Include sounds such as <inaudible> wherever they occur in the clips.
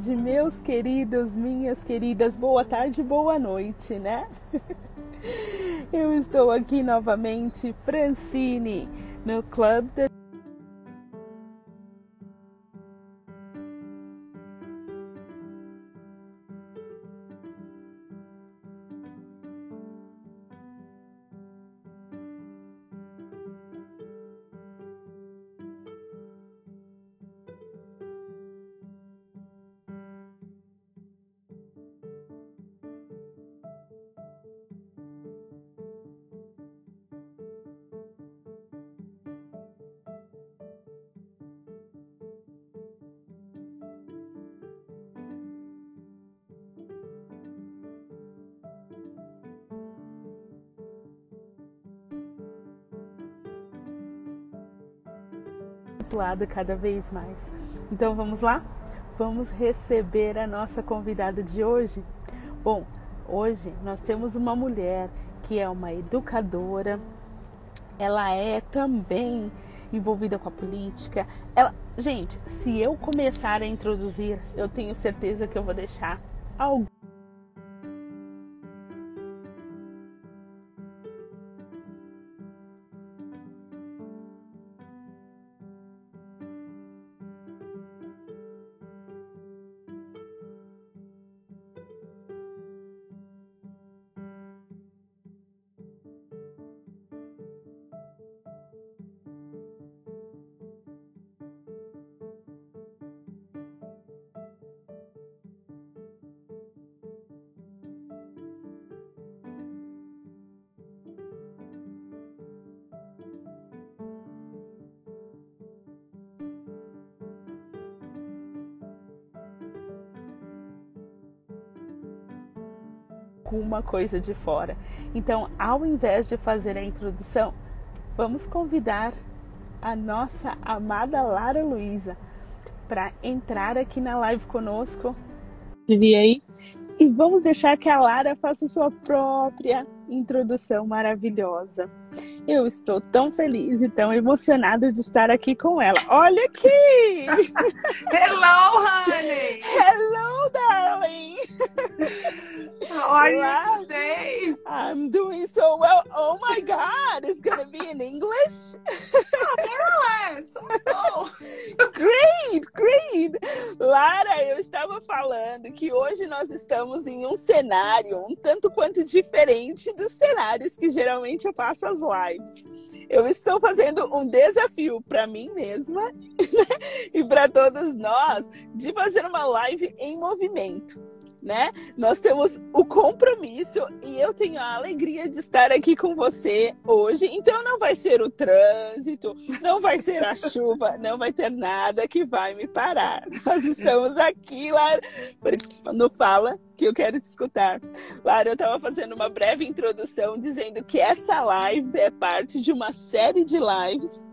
De meus queridos, minhas queridas, boa tarde, boa noite, né? <laughs> Eu estou aqui novamente, Francine, no Club da lado cada vez mais. Então vamos lá? Vamos receber a nossa convidada de hoje? Bom, hoje nós temos uma mulher que é uma educadora, ela é também envolvida com a política. Ela, gente, se eu começar a introduzir, eu tenho certeza que eu vou deixar algum alguma coisa de fora. Então, ao invés de fazer a introdução, vamos convidar a nossa amada Lara Luísa para entrar aqui na live conosco. Vi aí? E vamos deixar que a Lara faça sua própria introdução maravilhosa. Eu estou tão feliz e tão emocionada de estar aqui com ela. Olha aqui! <laughs> Hello, honey! Hello, are you today? I'm doing so well. Oh my God, it's gonna be in English? oh, so, so. <laughs> Great, great! Lara, eu estava falando que hoje nós estamos em um cenário um tanto quanto diferente dos cenários que geralmente eu faço as lives. Eu estou fazendo um desafio para mim mesma <laughs> e para todos nós de fazer uma live em movimento né? Nós temos o compromisso e eu tenho a alegria de estar aqui com você hoje. Então não vai ser o trânsito, não vai ser a <laughs> chuva, não vai ter nada que vai me parar. Nós estamos aqui, Lara, no Fala que eu quero te escutar. Lara, eu estava fazendo uma breve introdução dizendo que essa live é parte de uma série de lives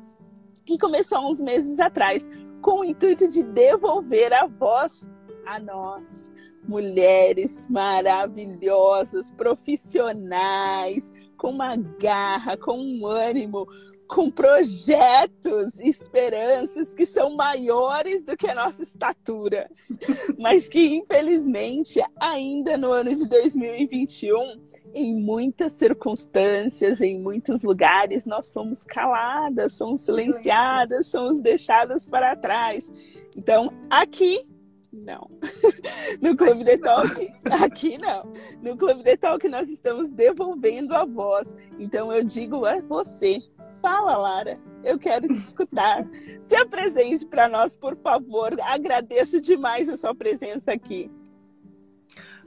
que começou há uns meses atrás com o intuito de devolver a voz a nós, mulheres maravilhosas, profissionais, com uma garra, com um ânimo, com projetos, esperanças que são maiores do que a nossa estatura, <laughs> mas que infelizmente ainda no ano de 2021, em muitas circunstâncias, em muitos lugares, nós somos caladas, somos silenciadas, somos deixadas para trás. Então, aqui não. <laughs> No Clube de Talk, aqui não. No Clube de Talk nós estamos devolvendo a voz. Então eu digo a você, fala, Lara. Eu quero te escutar. <laughs> Se apresente para nós, por favor. Agradeço demais a sua presença aqui.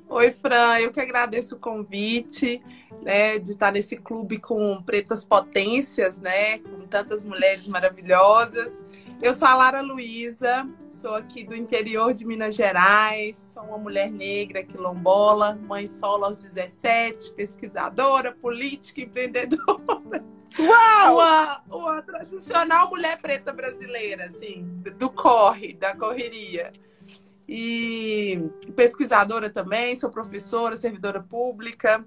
Oi, Fran, eu que agradeço o convite, né, de estar nesse clube com pretas potências, né, com tantas mulheres maravilhosas. Eu sou a Lara Luiza, sou aqui do interior de Minas Gerais, sou uma mulher negra quilombola, mãe solo aos 17, pesquisadora, política, empreendedora. Uau! Uma, uma tradicional mulher preta brasileira, assim, do corre, da correria. E pesquisadora também, sou professora, servidora pública,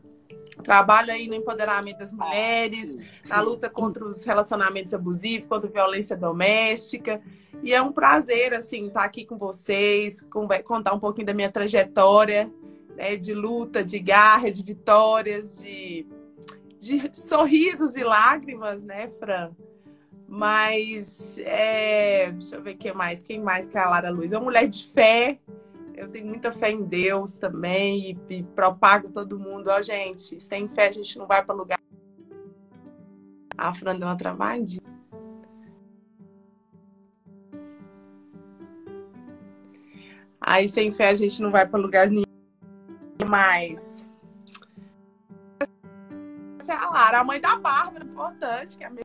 Trabalho aí no empoderamento das mulheres, sim, na luta contra os relacionamentos abusivos, contra a violência doméstica. E é um prazer, assim, estar aqui com vocês, contar um pouquinho da minha trajetória né, de luta, de garra, de vitórias, de, de sorrisos e lágrimas, né, Fran? Mas, é... deixa eu ver quem mais. Quem mais que é a Lara Luz? É uma mulher de fé. Eu tenho muita fé em Deus também e, e propago todo mundo. Ó, gente, sem fé a gente não vai para lugar. A Fran deu uma travadinha. Aí sem fé a gente não vai para lugar nenhum mais. Essa é a Lara, a mãe da Bárbara, importante, que é a minha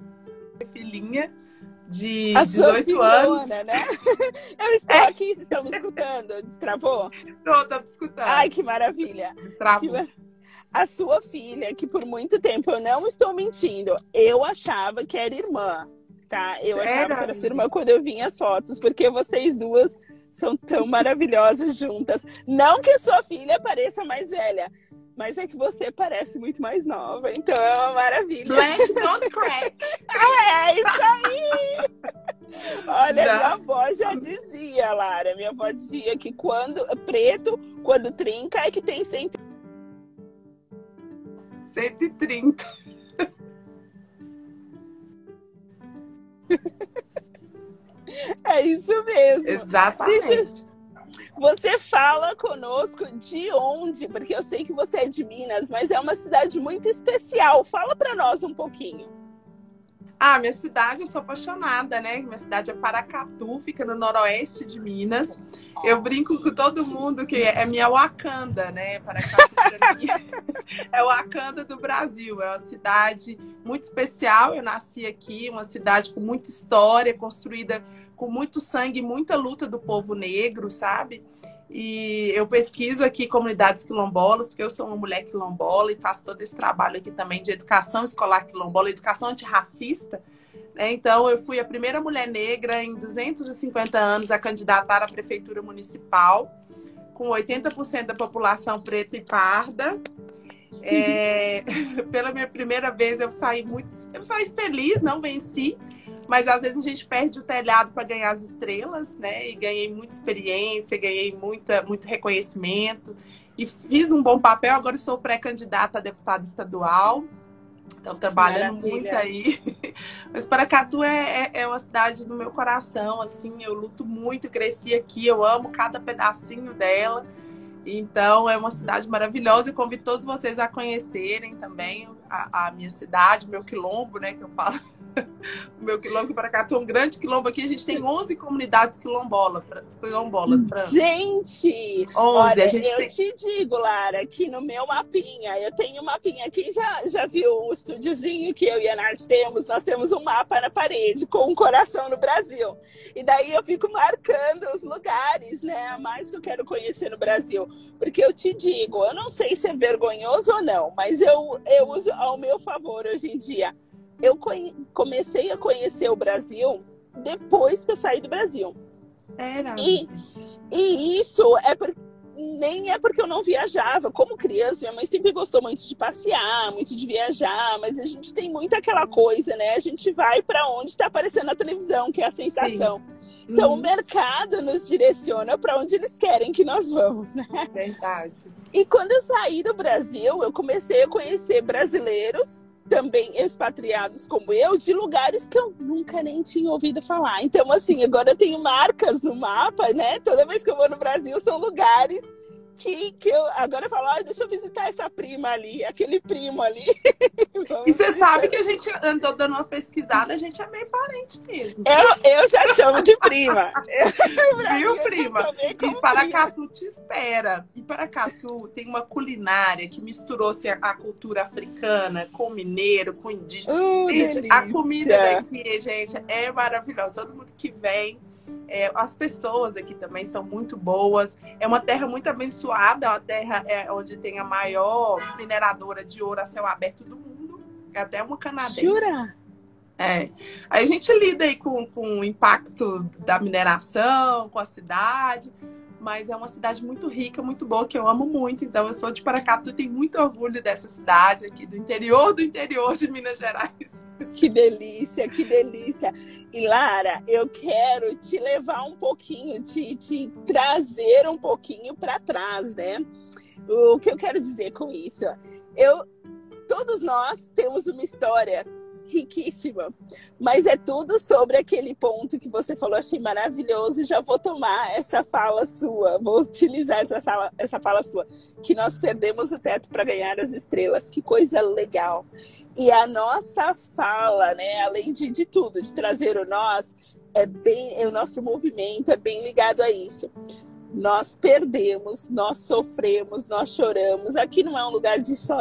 filhinha de a 18 anos. né? Eu estou é. aqui, vocês estão me escutando? Destravou? Estou, estou me escutando. Ai, que maravilha. Destravou. A sua filha, que por muito tempo eu não estou mentindo, eu achava que era irmã, tá? Eu achava que era sua irmã quando eu vi as fotos, porque vocês duas são tão <laughs> maravilhosas juntas. Não que sua filha pareça mais velha, mas é que você parece muito mais nova, então é uma maravilha. Black <laughs> don't crack. é isso aí! Olha, Não. minha avó já dizia, Lara, minha avó dizia que quando preto, quando trinca, é que tem 100... 130. <laughs> É isso mesmo. Exatamente. Deixa... Você fala conosco de onde? Porque eu sei que você é de Minas, mas é uma cidade muito especial. Fala para nós um pouquinho. Ah, minha cidade, eu sou apaixonada, né? Minha cidade é Paracatu, fica no noroeste de Minas. Eu brinco com todo mundo que é minha Wakanda, né? Paracatu pra mim <laughs> é o Wakanda do Brasil. É uma cidade muito especial. Eu nasci aqui, uma cidade com muita história, construída com muito sangue muita luta do povo negro, sabe? E eu pesquiso aqui comunidades quilombolas, porque eu sou uma mulher quilombola e faço todo esse trabalho aqui também de educação escolar quilombola, educação antirracista. Né? Então, eu fui a primeira mulher negra em 250 anos a candidatar à prefeitura municipal, com 80% da população preta e parda. É, <laughs> pela minha primeira vez eu saí muito, eu saí feliz, não venci, mas às vezes a gente perde o telhado para ganhar as estrelas, né? E ganhei muita experiência, ganhei muita, muito reconhecimento e fiz um bom papel. Agora sou pré-candidata a deputada estadual. Então, trabalhando muito aí. <laughs> Mas Paracatu é, é, é, uma cidade do meu coração, assim, eu luto muito, cresci aqui, eu amo cada pedacinho dela. Então, é uma cidade maravilhosa. Eu convido todos vocês a conhecerem também a, a minha cidade, meu quilombo, né, que eu falo o meu quilombo para cá tem um grande quilombo aqui. A gente tem 11 comunidades quilombolas. quilombolas gente! 11, olha, a gente eu tem... te digo, Lara, que no meu mapinha, eu tenho um mapinha. Quem já, já viu o estúdiozinho que eu e a Nath temos? Nós temos um mapa na parede com um coração no Brasil. E daí eu fico marcando os lugares, né? Mais que eu quero conhecer no Brasil. Porque eu te digo, eu não sei se é vergonhoso ou não, mas eu, eu uso ao meu favor hoje em dia eu comecei a conhecer o Brasil depois que eu saí do Brasil. Era. E, e isso é porque nem é porque eu não viajava. Como criança, minha mãe sempre gostou muito de passear, muito de viajar, mas a gente tem muito aquela coisa, né? A gente vai para onde está aparecendo na televisão, que é a sensação. Sim. Então uhum. o mercado nos direciona para onde eles querem que nós vamos, né? Verdade. E quando eu saí do Brasil, eu comecei a conhecer brasileiros também expatriados como eu de lugares que eu nunca nem tinha ouvido falar. Então, assim, agora eu tenho marcas no mapa, né? Toda vez que eu vou no Brasil, são lugares que, que eu agora eu falo, ah, deixa eu visitar essa prima ali, aquele primo ali. <laughs> e você sabe que a gente andou dando uma pesquisada, a gente é meio parente mesmo. Eu, eu já chamo de prima. <laughs> Viu, prima? E Paracatu prima. te espera. E Paracatu tem uma culinária que misturou-se a, a, cultura africana com mineiro, com indígena. Uh, gente, a comida daqui, gente, é maravilhosa. Todo mundo que vem é, as pessoas aqui também são muito boas. É uma terra muito abençoada, uma terra é, onde tem a maior mineradora de ouro a céu aberto do mundo. É até uma canadense. Jura? É. Aí a gente lida aí com, com o impacto da mineração, com a cidade, mas é uma cidade muito rica, muito boa, que eu amo muito. Então, eu sou de Paracatu e tenho muito orgulho dessa cidade aqui, do interior do interior de Minas Gerais. <laughs> Que delícia, que delícia. E Lara, eu quero te levar um pouquinho, te, te trazer um pouquinho para trás, né? O que eu quero dizer com isso? Eu, todos nós temos uma história riquíssima. Mas é tudo sobre aquele ponto que você falou, achei maravilhoso e já vou tomar essa fala sua, vou utilizar essa, sala, essa fala sua, que nós perdemos o teto para ganhar as estrelas. Que coisa legal. E a nossa fala, né, além de, de tudo, de trazer o nós, é bem, o nosso movimento é bem ligado a isso nós perdemos, nós sofremos, nós choramos. Aqui não é um lugar de só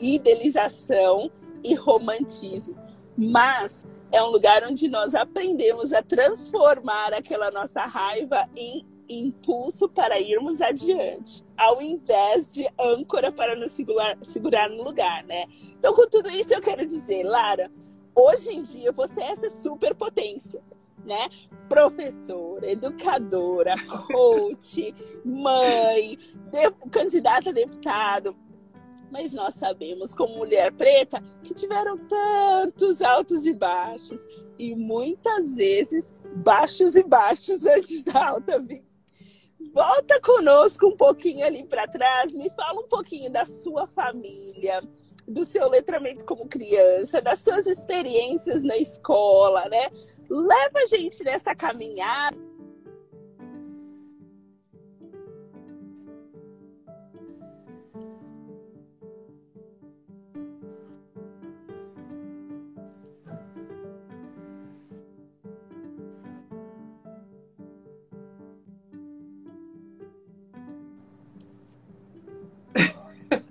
idealização e romantismo, mas é um lugar onde nós aprendemos a transformar aquela nossa raiva em impulso para irmos adiante, ao invés de âncora para nos segurar, segurar no lugar, né? Então, com tudo isso, eu quero dizer, Lara, hoje em dia você é essa superpotência, né? Professora, educadora, <laughs> coach, mãe, de, candidata a deputado, mas nós sabemos, como mulher preta, que tiveram tantos altos e baixos, e muitas vezes baixos e baixos <laughs> antes da alta vida. Volta conosco um pouquinho ali para trás, me fala um pouquinho da sua família, do seu letramento como criança, das suas experiências na escola, né? Leva a gente nessa caminhada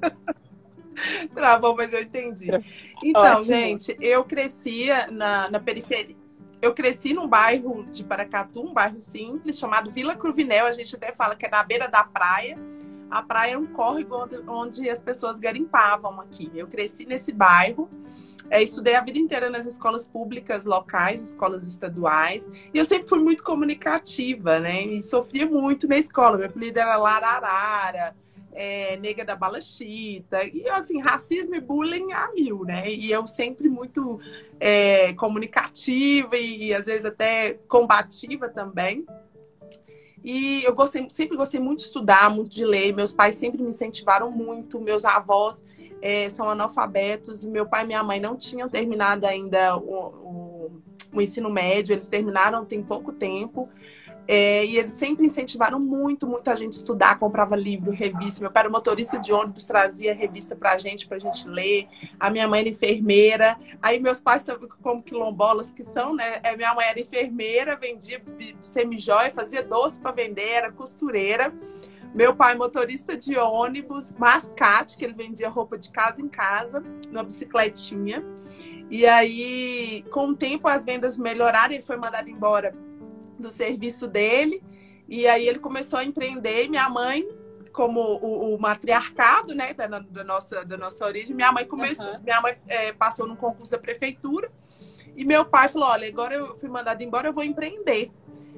<laughs> Travou, mas eu entendi. Então, Ótimo. gente, eu crescia na, na periferia. Eu cresci num bairro de Paracatu, um bairro simples, chamado Vila Cruvinel. A gente até fala que é na beira da praia. A praia é um córrego onde, onde as pessoas garimpavam aqui. Eu cresci nesse bairro. É, estudei a vida inteira nas escolas públicas locais, escolas estaduais, e eu sempre fui muito comunicativa, né? E sofria muito na escola. Meu apelido era Lararara, é, nega da bala chita, e assim, racismo e bullying a mil, né? E eu sempre muito é, comunicativa e, e, às vezes até combativa também. E eu gostei, sempre gostei muito de estudar, muito de ler. Meus pais sempre me incentivaram muito. Meus avós é, são analfabetos. Meu pai e minha mãe não tinham terminado ainda o, o, o ensino médio. Eles terminaram tem pouco tempo. É, e eles sempre incentivaram muito, muito a gente estudar, comprava livro, revista. Meu pai era motorista de ônibus, trazia revista pra gente, pra gente ler. A minha mãe era enfermeira. Aí meus pais, como quilombolas que são, né? É, minha mãe era enfermeira, vendia semijóia, fazia doce para vender, era costureira. Meu pai, motorista de ônibus, mascate, que ele vendia roupa de casa em casa, numa bicicletinha. E aí, com o tempo, as vendas melhoraram, ele foi mandado embora do serviço dele. E aí ele começou a empreender. Minha mãe, como o, o matriarcado, né, da, da, nossa, da nossa origem, minha mãe começou, uhum. minha mãe é, passou num concurso da prefeitura. E meu pai falou: olha, agora eu fui mandado embora, eu vou empreender.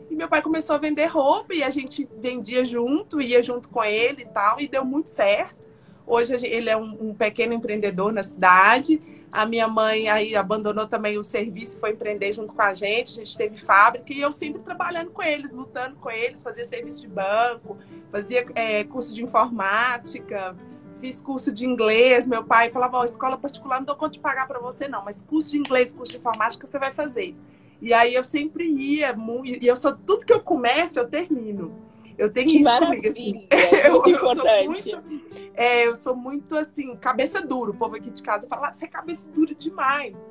E meu pai começou a vender roupa e a gente vendia junto, ia junto com ele e tal, e deu muito certo. Hoje ele é um, um pequeno empreendedor na cidade. A minha mãe aí abandonou também o serviço, foi empreender junto com a gente. A gente teve fábrica e eu sempre trabalhando com eles, lutando com eles, fazia serviço de banco, fazia é, curso de informática, fiz curso de inglês. Meu pai falava: oh, escola particular não dou conta de pagar para você, não, mas curso de inglês, curso de informática você vai fazer. E aí eu sempre ia, e eu sou tudo que eu começo, eu termino. Eu tenho que isso comigo. Assim. É <laughs> muito eu, importante. Eu sou muito, é, eu sou muito assim, cabeça dura. O povo aqui de casa fala, ah, você é cabeça dura demais.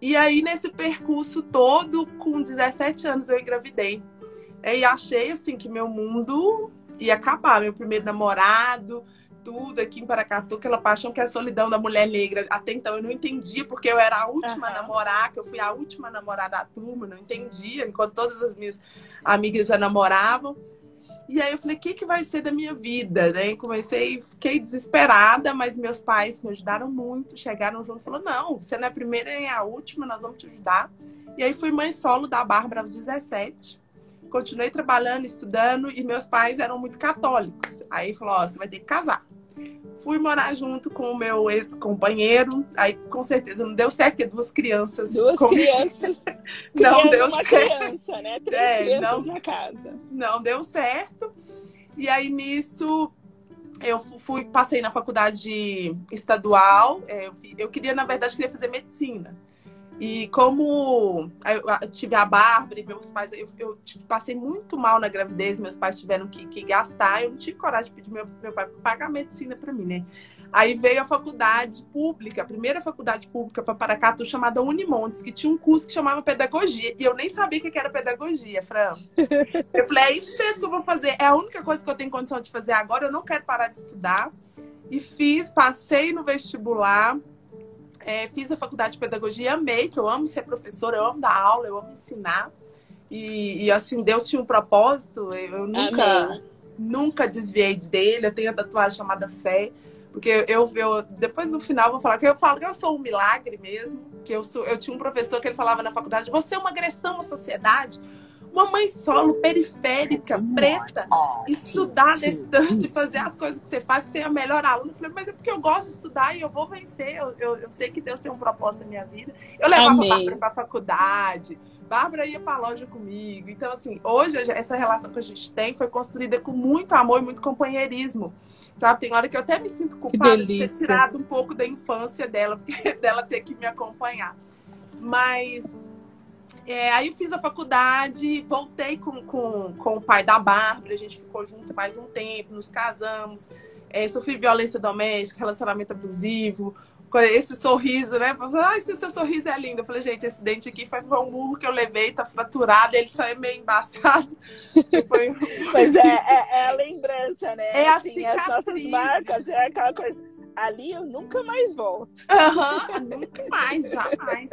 E aí, nesse percurso todo, com 17 anos, eu engravidei. É, e achei assim que meu mundo ia acabar. Meu primeiro namorado, tudo aqui em Paracatu, aquela paixão que é a solidão da mulher negra. Até então eu não entendia, porque eu era a última uhum. a namorar, que eu fui a última a namorar da turma, não entendia, enquanto todas as minhas amigas já namoravam. E aí eu falei, o que, que vai ser da minha vida? Né? Comecei, fiquei desesperada, mas meus pais me ajudaram muito, chegaram junto e falaram, não, você não é a primeira nem a última, nós vamos te ajudar. E aí fui mãe solo da Bárbara aos 17 continuei trabalhando, estudando, e meus pais eram muito católicos. Aí falou: Ó, você vai ter que casar. Fui morar junto com o meu ex-companheiro. Aí, com certeza, não deu certo, porque duas crianças. Duas com... crianças. <laughs> não deu uma certo. criança, né? Três é, crianças não, na casa. Não deu certo. E aí, nisso, eu fui, passei na faculdade estadual. É, eu, eu queria, na verdade, queria fazer medicina. E como eu tive a Bárbara e meus pais, eu, eu tipo, passei muito mal na gravidez, meus pais tiveram que, que, gastar, eu não tive coragem de pedir meu, meu pai para pagar medicina para mim, né? Aí veio a faculdade pública, a primeira faculdade pública para Paracatu, chamada Unimontes, que tinha um curso que chamava Pedagogia, e eu nem sabia o que era pedagogia, Fran. Eu falei, é isso mesmo que eu vou fazer, é a única coisa que eu tenho condição de fazer agora, eu não quero parar de estudar. E fiz, passei no vestibular, é, fiz a faculdade de pedagogia, amei, que eu amo ser professora, eu amo dar aula, eu amo ensinar. E, e assim, Deus tinha um propósito, eu nunca, nunca desviei dele. Eu tenho a tatuagem chamada Fé, porque eu, eu depois no final vou falar que eu falo que eu sou um milagre mesmo, que eu sou, eu tinha um professor que ele falava na faculdade, você é uma agressão à sociedade uma mãe solo, periférica, preta, estudar nesse tanto e fazer as coisas que você faz, ser a melhor aluna. Eu falei, mas é porque eu gosto de estudar e eu vou vencer. Eu, eu, eu sei que Deus tem um propósito na minha vida. Eu levava Amém. a Bárbara para a faculdade, Bárbara ia para a loja comigo. Então, assim, hoje essa relação que a gente tem foi construída com muito amor e muito companheirismo. Sabe, tem hora que eu até me sinto culpada de ter tirado um pouco da infância dela, <laughs> dela ter que me acompanhar. Mas é, aí eu fiz a faculdade, voltei com, com, com o pai da Bárbara, a gente ficou junto mais um tempo, nos casamos, é, sofri violência doméstica, relacionamento abusivo, esse sorriso, né? Ah, esse seu sorriso é lindo. Eu falei, gente, esse dente aqui foi um murro que eu levei, tá fraturado, ele só é meio embaçado. <laughs> Foi... Mas é, é, é, a lembrança, né? É assim, as nossas marcas, é aquela coisa. Ali eu nunca mais volto. Uhum, nunca mais, jamais.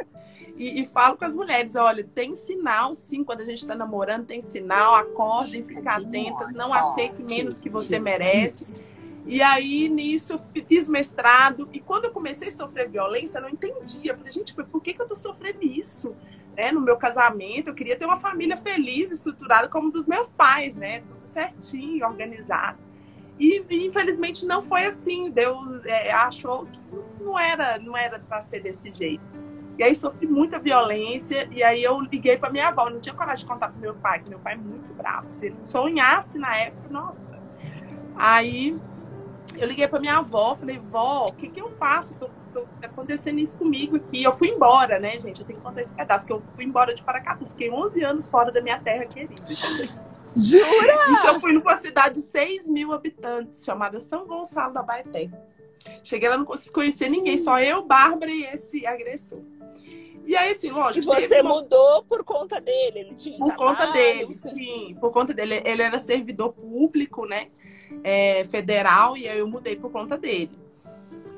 E, e, falo com as mulheres, olha, tem sinal sim, quando a gente está namorando, tem sinal, acordem, fiquem atentas, não aceite menos que você merece. E aí, nisso, fiz mestrado. E quando eu comecei a sofrer violência, eu não entendia. Eu falei, gente, por que, que eu tô sofrendo isso? Né? No meu casamento, eu queria ter uma família feliz, estruturada como dos meus pais, né? Tudo certinho, organizado. E, infelizmente não foi assim. Deus é, achou que não era, não era para ser desse jeito. E aí sofri muita violência, e aí eu liguei para minha avó, não tinha coragem de contar pro meu pai, que meu pai é muito bravo. Se ele sonhasse na época, nossa. Aí eu liguei para minha avó, falei, vó, o que, que eu faço? Tô, tô tá acontecendo isso comigo aqui. Eu fui embora, né, gente? Eu tenho que contar esse pedaço, que eu fui embora de Paracatu. Fiquei 11 anos fora da minha terra querida. Jura? Isso eu fui numa cidade de 6 mil habitantes, chamada São Gonçalo da Baeté. Cheguei lá, não consegui conhecer ninguém, só eu, Bárbara e esse agressor. E aí, assim, lógico. E você uma... mudou por conta dele? Ele tinha Por trabalho, conta dele, sim. Por conta dele. Ele era servidor público, né? É, federal, e aí eu mudei por conta dele.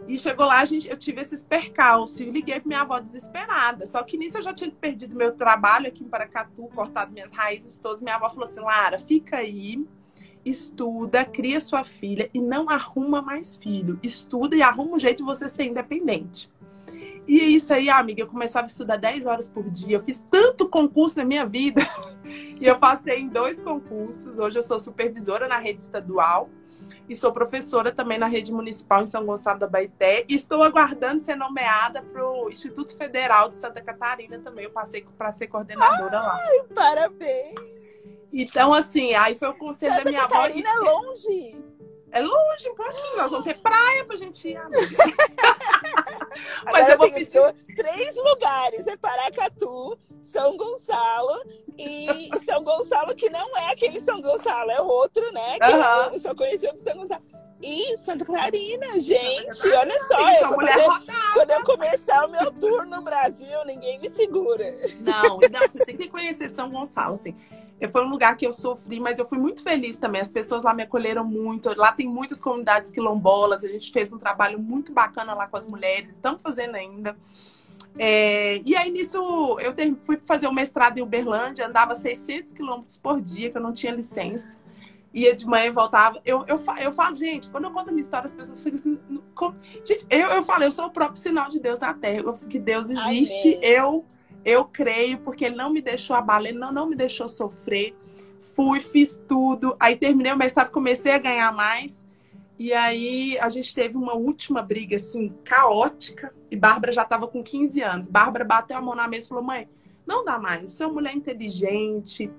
E chegou lá, a gente, eu tive esses percalços. E liguei para minha avó desesperada. Só que nisso eu já tinha perdido meu trabalho aqui em Paracatu, cortado minhas raízes todas. Minha avó falou assim: Lara, fica aí, estuda, cria sua filha e não arruma mais filho. Estuda e arruma um jeito de você ser independente. E é isso aí, amiga, eu começava a estudar 10 horas por dia. Eu fiz tanto concurso na minha vida. <laughs> e eu passei em dois concursos. Hoje eu sou supervisora na rede estadual e sou professora também na rede municipal em São Gonçalo da Baité. E estou aguardando ser nomeada para o Instituto Federal de Santa Catarina também. Eu passei para ser coordenadora Ai, lá. Parabéns! Então, assim, aí foi o conselho Santa da minha Catarina avó. é longe. É longe um pouquinho, nós vamos ter praia pra gente ir. <laughs> Mas eu vou pedir três lugares: é Paracatu, São Gonçalo e São Gonçalo, que não é aquele São Gonçalo, é outro, né? Que uhum. eu só conheci o São Gonçalo. E Santa Catarina, gente, olha só, eu fazer, quando eu começar o meu tour no Brasil, ninguém me segura. Não, não, você tem que conhecer São Gonçalo, assim. Foi um lugar que eu sofri, mas eu fui muito feliz também. As pessoas lá me acolheram muito. Lá tem muitas comunidades quilombolas. A gente fez um trabalho muito bacana lá com as mulheres. Estamos fazendo ainda. É, e aí, nisso, eu fui fazer o mestrado em Uberlândia. Andava 600 quilômetros por dia, que eu não tinha licença. Ia de manhã e voltava. Eu, eu, eu falo, gente, quando eu conto a minha história, as pessoas ficam assim... Como... Gente, eu, eu falo, eu sou o próprio sinal de Deus na Terra. Eu, que Deus existe. Amém. Eu eu creio porque ele não me deixou abalar, ele não, não me deixou sofrer. Fui, fiz tudo. Aí terminei o mestrado, comecei a ganhar mais. E aí a gente teve uma última briga assim caótica e Bárbara já estava com 15 anos. Bárbara bateu a mão na mesa e falou: "Mãe, não dá mais. Você é uma mulher inteligente,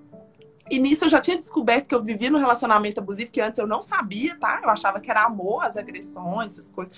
e nisso eu já tinha descoberto que eu vivia no relacionamento abusivo, que antes eu não sabia, tá? Eu achava que era amor, as agressões, essas coisas.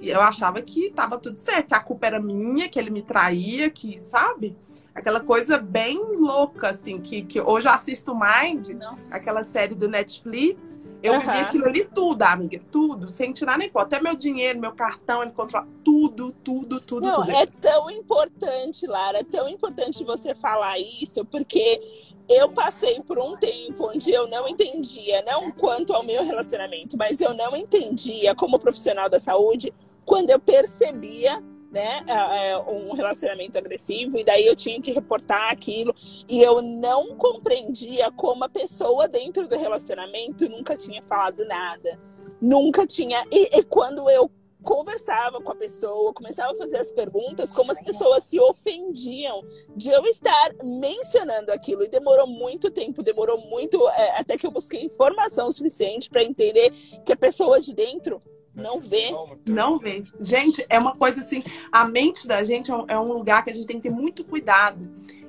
Eu achava que tava tudo certo, que a culpa era minha, que ele me traía, que, sabe? Aquela coisa bem louca, assim, que, que hoje eu assisto Mind, Nossa. aquela série do Netflix. Eu uhum. vi aquilo ali tudo, amiga, tudo, sem tirar nem pó. Até meu dinheiro, meu cartão, ele controla tudo, tudo, tudo, Não, tudo. É tão importante, Lara, é tão importante você falar isso, porque eu passei por um tempo onde eu não entendia, não quanto ao meu relacionamento, mas eu não entendia como profissional da saúde quando eu percebia né, é, um relacionamento agressivo, e daí eu tinha que reportar aquilo, e eu não compreendia como a pessoa dentro do relacionamento nunca tinha falado nada, nunca tinha. E, e quando eu conversava com a pessoa, começava a fazer as perguntas, como as pessoas se ofendiam de eu estar mencionando aquilo. E demorou muito tempo, demorou muito é, até que eu busquei informação suficiente para entender que a pessoa de dentro não vê. Não vê. Gente, é uma coisa assim, a mente da gente é, é um lugar que a gente tem que ter muito cuidado.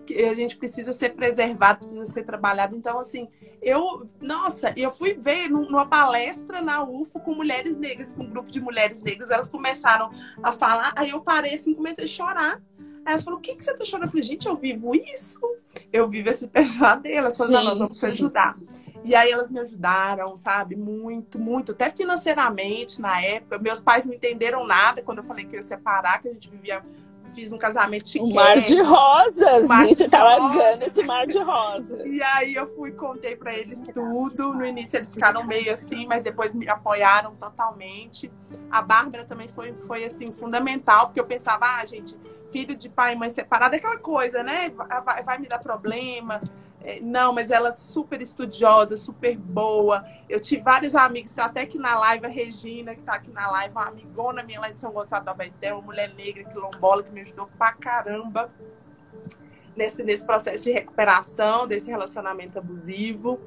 Que a gente precisa ser preservado, precisa ser trabalhado. Então, assim, eu, nossa, eu fui ver numa palestra na UFO com mulheres negras, com um grupo de mulheres negras, elas começaram a falar, aí eu parei assim, comecei a chorar. Aí ela falou, o que, que você tá chorando? Eu falei, gente, eu vivo isso. Eu vivo esse <laughs> pesadelo. Ela falou, não, nós vamos te ajudar. E aí elas me ajudaram, sabe? Muito, muito. Até financeiramente na época. Meus pais não entenderam nada quando eu falei que eu ia separar, que a gente vivia. Fiz um casamento chique. Um mar de rosas. mar e você tá largando esse mar de rosas. E aí eu fui contei para eles tudo. No início eles ficaram meio assim, mas depois me apoiaram totalmente. A Bárbara também foi, foi assim, fundamental, porque eu pensava, ah, gente, filho de pai e mãe separado é aquela coisa, né? Vai, vai me dar problema não, mas ela é super estudiosa, super boa. Eu tive vários amigos, tá até aqui na live, a Regina, que tá aqui na live, uma amigona minha lá de São Gonçalo da Baité, uma mulher negra, quilombola, que me ajudou pra caramba nesse, nesse processo de recuperação desse relacionamento abusivo.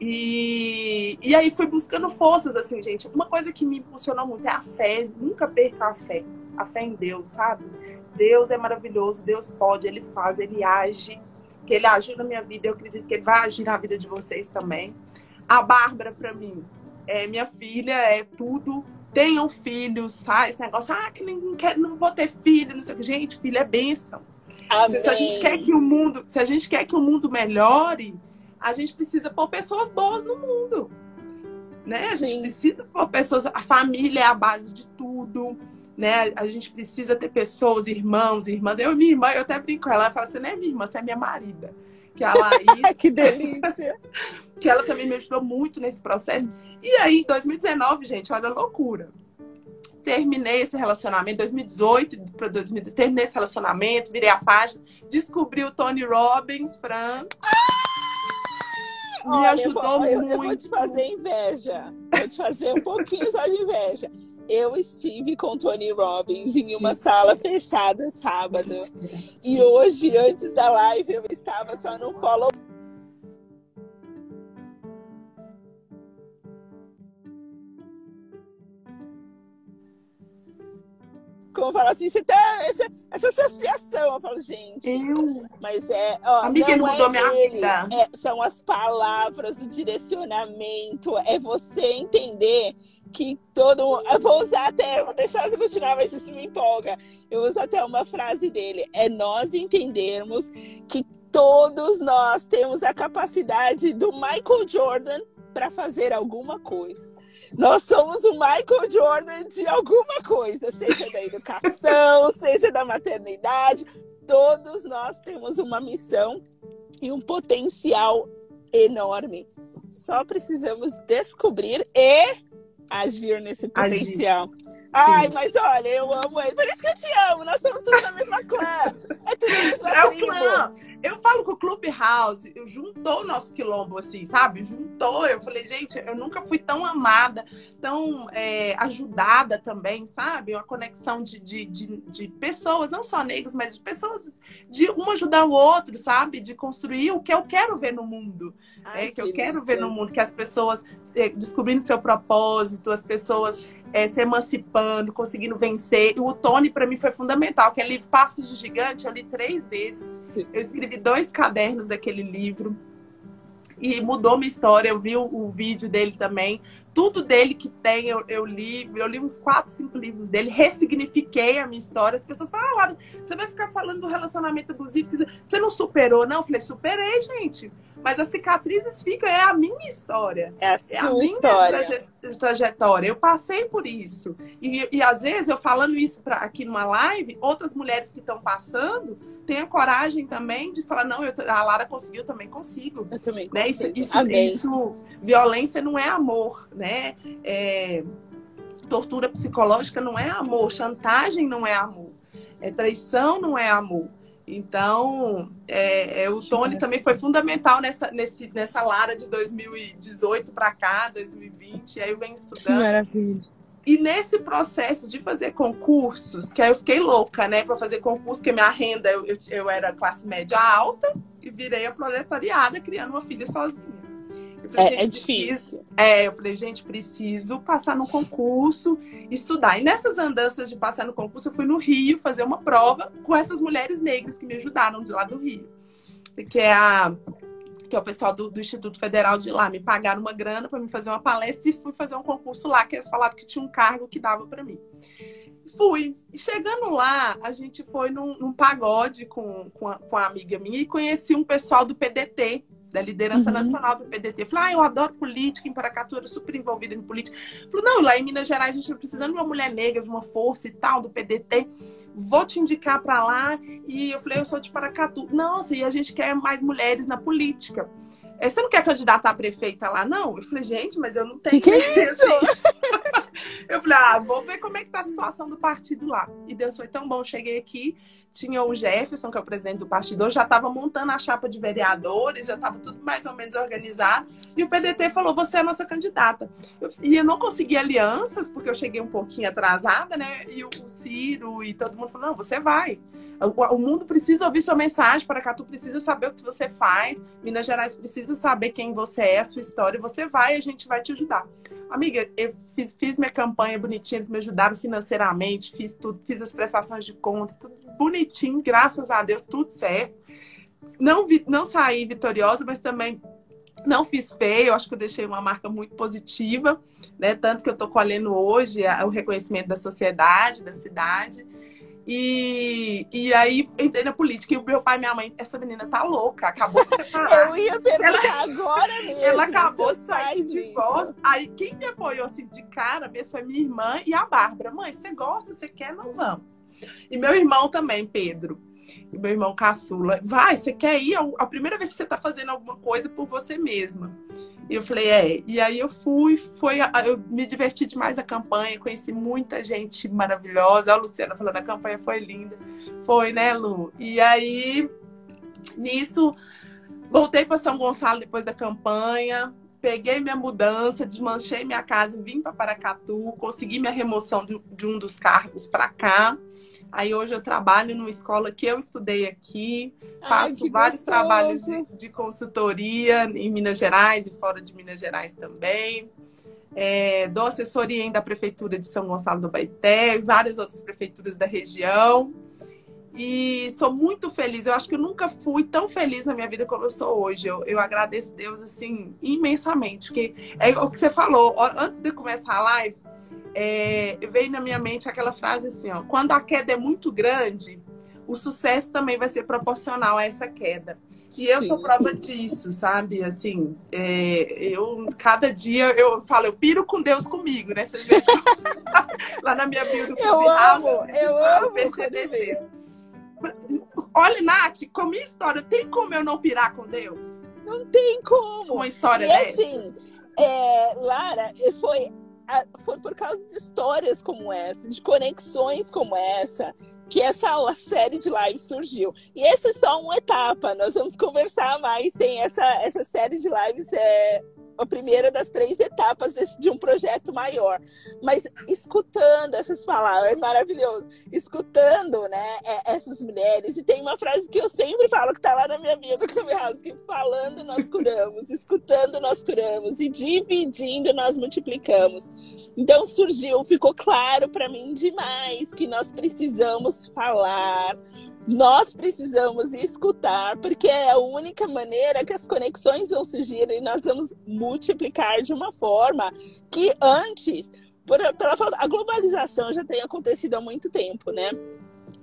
E, e aí fui buscando forças, assim, gente. Uma coisa que me impulsionou muito é a fé. Nunca perca a fé. A fé em Deus, sabe? Deus é maravilhoso, Deus pode, Ele faz, Ele age que ele agiu na minha vida, eu acredito que ele vai agir na vida de vocês também. A Bárbara, para mim, é minha filha, é tudo. Tenham filhos, tá? Esse negócio, ah, que ninguém quer, não vou ter filho, não sei o que. Gente, filho é bênção. Se, se, a gente quer que o mundo, se a gente quer que o mundo melhore, a gente precisa pôr pessoas boas no mundo. Né? A gente Sim. precisa pôr pessoas. A família é a base de tudo né? A gente precisa ter pessoas, irmãos, irmãs. Eu, minha irmã, eu até brinco com ela, ela fala, você não é minha irmã, você é minha marida. Que a <laughs> Laís. que delícia! <laughs> que ela também me ajudou muito nesse processo. E aí, em 2019, gente, olha a loucura. Terminei esse relacionamento, 2018 para 2018, terminei esse relacionamento, virei a página, descobri o Tony Robbins, Fran. Me Olha, ajudou eu, muito. Eu vou te fazer inveja. Vou te fazer um pouquinho só de inveja eu estive com Tony Robbins em uma sala fechada sábado. E hoje, antes da live, eu estava só no follow como fala assim, você tem essa, essa associação. Eu falo, gente, eu... mas é. Ó, Amiga, ele mudou é minha ele, vida. É, são as palavras, o direcionamento, é você entender que todo Eu vou usar até, vou deixar você continuar, mas isso me empolga. Eu uso até uma frase dele: é nós entendermos que todos nós temos a capacidade do Michael Jordan para fazer alguma coisa. Nós somos o Michael Jordan de alguma coisa, seja da educação, <laughs> seja da maternidade. Todos nós temos uma missão e um potencial enorme. Só precisamos descobrir e agir nesse potencial. Agir. Ai, Sim. mas olha, eu amo ele. Por isso que eu te amo. Nós somos tudo da mesma clã. É tudo da mesma é o clã. eu falo que o Clubhouse juntou o nosso quilombo, assim, sabe? Juntou. Eu falei, gente, eu nunca fui tão amada, tão é, ajudada também, sabe? Uma conexão de, de, de, de, pessoas, não só negras, mas de pessoas, de um ajudar o outro, sabe? De construir o que eu quero ver no mundo. Ai, é, que, que eu quero ver no mundo, que as pessoas é, descobrindo seu propósito, as pessoas é, se emancipando, conseguindo vencer. E o Tony, para mim, foi fundamental, que é livro Passos de Gigante, eu li três vezes. Eu escrevi dois cadernos daquele livro. E mudou minha história. Eu vi o, o vídeo dele também. Tudo dele que tem, eu, eu, li. Eu li uns quatro, cinco livros dele. Ressignifiquei a minha história. As pessoas falam, ah, você vai ficar falando do relacionamento abusivo. Você não superou? Não, eu falei, superei, gente. Mas as cicatrizes ficam, é a minha história. É a sua é a minha história. Traje trajetória. Eu passei por isso. E, e às vezes, eu falando isso pra, aqui numa live, outras mulheres que estão passando têm a coragem também de falar: não, eu, a Lara conseguiu, eu também consigo. Eu também consigo. Né? Isso, isso, isso, violência não é amor, né? É, tortura psicológica não é amor, chantagem não é amor, é traição não é amor. Então, é, é, o Tony também foi fundamental nessa, nesse, nessa Lara de 2018 para cá, 2020. E aí eu venho estudando. Que maravilha. E nesse processo de fazer concursos, que aí eu fiquei louca, né, para fazer concurso, que minha renda, eu, eu, eu era classe média alta e virei a proletariada criando uma filha sozinha. Falei, é, é difícil. é, eu falei, gente, preciso passar no concurso, estudar. E nessas andanças de passar no concurso, eu fui no Rio fazer uma prova com essas mulheres negras que me ajudaram de lá do Rio. Que é a que é o pessoal do, do, Instituto Federal de lá, me pagaram uma grana para me fazer uma palestra e fui fazer um concurso lá, que eles falaram que tinha um cargo que dava para mim. Fui. E chegando lá, a gente foi num, num pagode com, com a, com, a, amiga minha e conheci um pessoal do PDT, da liderança uhum. nacional do PDT. Falei, ah, eu adoro política, em Paracatu era super envolvida em política. Falei, não, lá em Minas Gerais a gente está precisando de uma mulher negra, de uma força e tal, do PDT. Vou te indicar para lá. E eu falei, eu sou de Paracatu. Nossa, e a gente quer mais mulheres na política. É, você não quer candidatar a prefeita lá, não? Eu falei, gente, mas eu não tenho. Que, que é isso? <laughs> eu falei, ah, vou ver como é que tá a situação do partido lá. E Deus foi tão bom. Cheguei aqui, tinha o Jefferson, que é o presidente do partido, já estava montando a chapa de vereadores, já estava tudo mais ou menos organizado. E o PDT falou: você é a nossa candidata. Eu, e eu não consegui alianças, porque eu cheguei um pouquinho atrasada, né? E o, o Ciro e todo mundo falou: não, você vai. O, mundo precisa ouvir sua mensagem, para cá tu precisa saber o que você faz, Minas Gerais precisa saber quem você é, sua história, você vai, a gente vai te ajudar. Amiga, eu fiz, fiz minha campanha bonitinha, eles me ajudaram financeiramente, fiz tudo, fiz as prestações de conta, tudo bonitinho, graças a Deus, tudo certo. Não, vi, não saí vitoriosa, mas também não fiz feio, acho que eu deixei uma marca muito positiva, né? Tanto que eu estou colhendo hoje o reconhecimento da sociedade, da cidade. E, e aí entrei na política e o meu pai e minha mãe, essa menina tá louca, acabou de separar. Eu ia perguntar ela, agora <laughs> mesmo. Ela acabou de sair de voz. Aí quem me apoiou assim de cara mesmo foi minha irmã e a Bárbara. Mãe, você gosta, você quer, não vamos. E meu irmão também, Pedro. E meu irmão caçula. Vai, você quer ir? A primeira vez que você tá fazendo alguma coisa por você mesma. E eu falei, é. E aí eu fui, foi, eu me diverti demais na campanha, conheci muita gente maravilhosa. A Luciana falando, a campanha foi linda. Foi, né, Lu? E aí, nisso, voltei para São Gonçalo depois da campanha, peguei minha mudança, desmanchei minha casa, vim para Paracatu, consegui minha remoção de, de um dos cargos para cá. Aí hoje eu trabalho numa escola que eu estudei aqui, faço Ai, vários gostoso. trabalhos de, de, consultoria em Minas Gerais e fora de Minas Gerais também. É, dou assessoria ainda à Prefeitura de São Gonçalo do Baité e várias outras prefeituras da região. E sou muito feliz. Eu acho que eu nunca fui tão feliz na minha vida como eu sou hoje. Eu, eu agradeço Deus, assim, imensamente. Porque é o que você falou. Antes de começar a live, é, veio na minha mente aquela frase assim, ó, quando a queda é muito grande, o sucesso também vai ser proporcional a essa queda. E Sim. eu sou prova disso, sabe? Assim, é, eu cada dia eu falo, eu piro com Deus comigo, né? Vocês veem <laughs> lá na minha bio do Eu amo, eu amo. PCDC. Olha, Nath, com a minha história, tem como eu não pirar com Deus? Não tem como. Uma história e dessa? Assim, é, Lara, foi foi por causa de histórias como essa, de conexões como essa, que essa série de lives surgiu. E essa é só uma etapa, nós vamos conversar mais. Tem essa, essa série de lives é a primeira das três etapas desse, de um projeto maior. Mas escutando essas palavras, é maravilhoso. Escutando, né, é, essas mulheres. E tem uma frase que eu sempre falo, que está lá na minha vida <laughs> do que falando nós curamos, escutando nós curamos, e dividindo nós multiplicamos. Então surgiu, ficou claro para mim demais que nós precisamos falar, nós precisamos escutar, porque é a única maneira que as conexões vão surgir e nós vamos multiplicar de uma forma que antes, por, pela, a globalização já tem acontecido há muito tempo, né?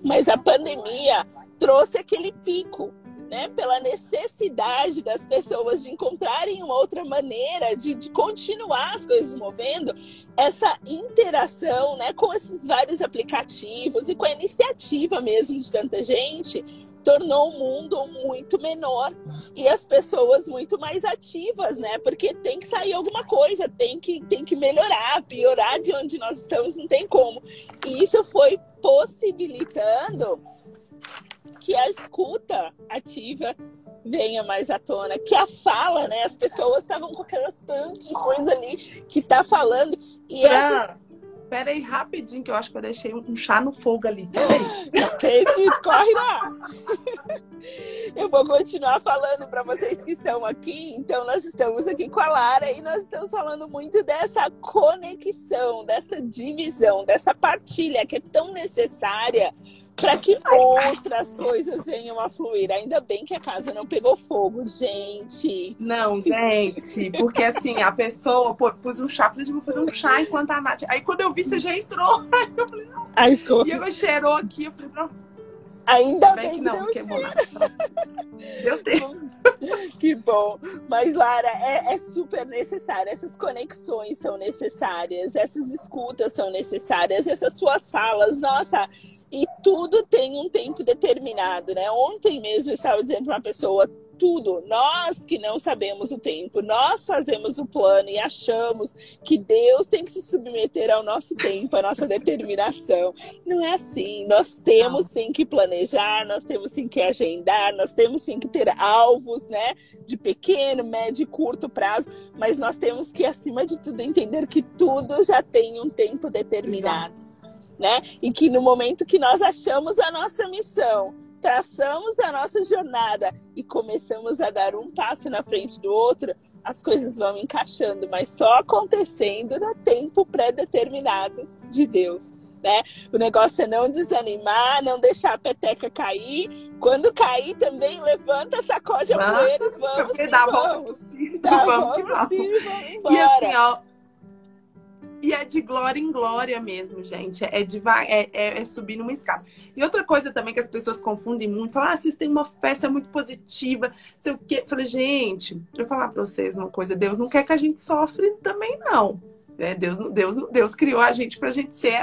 Mas a pandemia trouxe aquele pico né, pela necessidade das pessoas de encontrarem uma outra maneira de, de continuar as coisas movendo, essa interação né, com esses vários aplicativos e com a iniciativa mesmo de tanta gente, tornou o mundo muito menor e as pessoas muito mais ativas, né? Porque tem que sair alguma coisa, tem que, tem que melhorar, piorar de onde nós estamos, não tem como. E isso foi possibilitando que a escuta ativa venha mais à tona, que a fala, né? As pessoas estavam com aquelas tantas coisas ali que está falando. E pra... essas... Pera aí, rapidinho, que eu acho que eu deixei um chá no fogo ali. <laughs> Acredito, corre lá! <laughs> Eu vou continuar falando para vocês que estão aqui. Então, nós estamos aqui com a Lara e nós estamos falando muito dessa conexão, dessa divisão, dessa partilha que é tão necessária para que outras coisas venham a fluir. Ainda bem que a casa não pegou fogo, gente. Não, gente, porque assim, a pessoa pô, pus um chá, falei, vou fazer um chá enquanto a Nath. Aí quando eu vi, você já entrou. <laughs> Aí eu falei, nossa. Aí, e eu cheirou aqui, eu falei, pronto. Ainda bem, bem que, não, que queimou nada. Meu Deus. Que bom. Mas, Lara, é, é, super necessário. Essas conexões são necessárias, essas escutas são necessárias, essas suas falas, nossa. E tudo tem um tempo determinado, né? Ontem mesmo eu estava dizendo para uma pessoa, tudo. Nós que não sabemos o tempo, nós fazemos o plano e achamos que Deus tem que se submeter ao nosso tempo, à nossa determinação. Não é assim. Nós temos sim que planejar, nós temos sim que agendar, nós temos sim que ter alvos, né, de pequeno, médio e curto prazo, mas nós temos que acima de tudo entender que tudo já tem um tempo determinado. Né? E que no momento que nós achamos a nossa missão, traçamos a nossa jornada e começamos a dar um passo na frente do outro, as coisas vão encaixando, mas só acontecendo no tempo pré-determinado de Deus. Né? O negócio é não desanimar, não deixar a peteca cair. Quando cair, também levanta, sacode a poeira e vamos. Dá a volta possível. Dá vamos, vamos, vamos. E assim, ó, e é de glória em glória mesmo, gente. É, de, é, é, é, subir numa escada. E outra coisa também que as pessoas confundem muito, falam, ah, vocês têm uma festa muito positiva, sei o quê. Eu falei, gente, deixa eu falar pra vocês uma coisa, Deus não quer que a gente sofre também, não. É, Deus, Deus, Deus criou a gente pra gente ser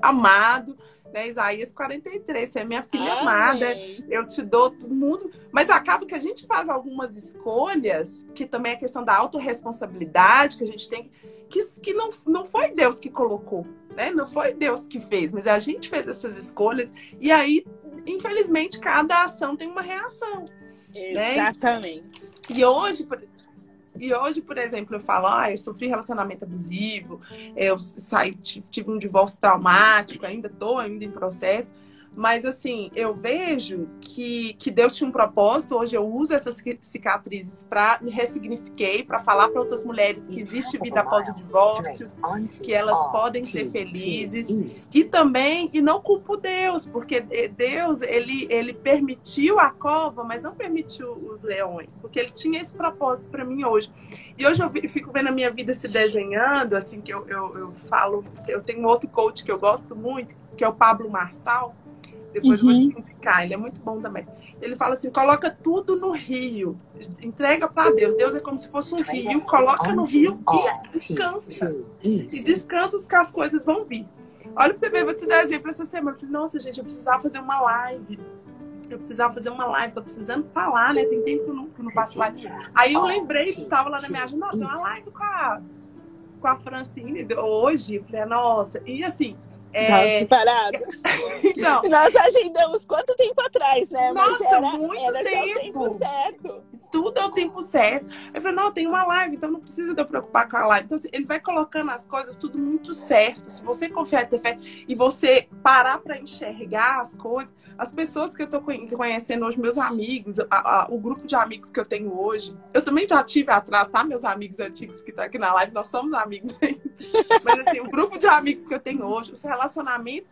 amado, né? Isaías 43, você é minha filha Amém. amada, eu te dou todo mundo. Mas acaba que a gente faz algumas escolhas, que também é questão da autorresponsabilidade, que a gente tem que, que não, não foi Deus que colocou, né? Não foi Deus que fez, mas a gente fez essas escolhas e aí, infelizmente, cada ação tem uma reação. Né? Exatamente. Né? E hoje, e hoje, por exemplo, eu falo, ah, eu sofri relacionamento abusivo, eu saí, tive um divórcio traumático, ainda estou ainda em processo. Mas assim, eu vejo que, que Deus tinha um propósito. Hoje eu uso essas cicatrizes para me ressignifiquei, para falar para outras mulheres que existe vida após o divórcio, que elas podem ser felizes. E também, e não culpo Deus, porque Deus, ele, ele permitiu a cova, mas não permitiu os leões, porque ele tinha esse propósito para mim hoje. E hoje eu fico vendo a minha vida se desenhando, assim, que eu, eu, eu falo, eu tenho um outro coach que eu gosto muito, que é o Pablo Marçal depois uhum. eu vou explicar, ele é muito bom também. Ele fala assim: coloca tudo no rio, entrega para Deus. Deus é como se fosse um rio, coloca no rio e descansa. E descansa que as coisas vão vir. Olha pra você ver, vou te dar exemplo essa semana. Eu falei, nossa, gente, eu precisava fazer uma live. Eu precisava fazer uma live, tô precisando falar, né? Tem tempo que eu não, que eu não faço live. Aí eu lembrei que tava lá na minha agenda, tem uma live com a com a Francine hoje, falei, nossa, e assim, é... Parado. <laughs> então, Nós agendamos quanto tempo atrás, né? Nossa, era, muito era tempo. tempo certo. Tudo é o tempo certo. Eu falei, não, tem uma live, então não precisa de eu preocupar com a live. Então, assim, ele vai colocando as coisas tudo muito certo. Se você confiar e ter fé e você parar para enxergar as coisas, as pessoas que eu tô conhecendo hoje, meus amigos, a, a, o grupo de amigos que eu tenho hoje, eu também já tive atrás, tá? Meus amigos antigos que estão aqui na live, nós somos amigos <laughs> ainda. Mas assim, o grupo de amigos que eu tenho hoje, os relacionamentos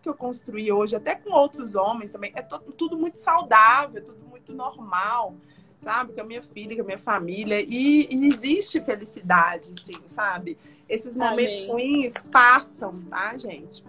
que eu construí hoje, até com outros homens também, é tudo, muito saudável, tudo muito normal, sabe? Com a minha filha, com a minha família. E, e existe felicidade, sim, sabe? Esses momentos Amém. ruins passam, tá, gente?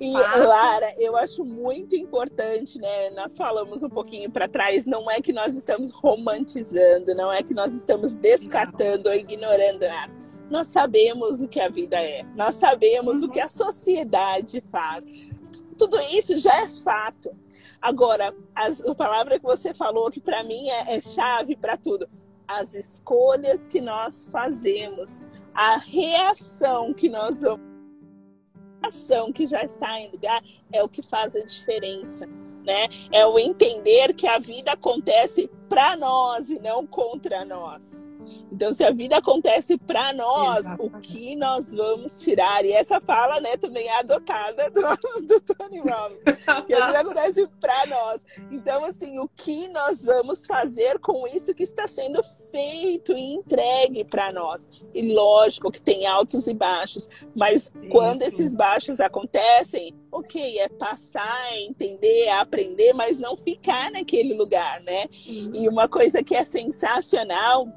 E, Lara, eu acho muito importante, né? Nós falamos um pouquinho para trás, não é que nós estamos romantizando, não é que nós estamos descartando não. ou ignorando nada. Nós sabemos o que a vida é, nós sabemos uhum. o que a sociedade faz. Tudo isso já é fato. Agora, as, a palavra que você falou, que para mim é, é chave para tudo, as escolhas que nós fazemos a reação que nós vamos a ação que já está em lugar é o que faz a diferença, né? É o entender que a vida acontece para nós e não contra nós. Então, se a vida acontece para nós, Exatamente. o que nós vamos tirar? E essa fala, né, também é adotada do, <laughs> do Tony Robbins, que a vida acontece para nós. Então, assim, o que nós vamos fazer com isso que está sendo feito e entregue para nós? E lógico que tem altos e baixos, mas sim, quando esses baixos acontecem, ok, é passar, é entender, é aprender, mas não ficar naquele lugar, né? Sim. E uma coisa que é sensacional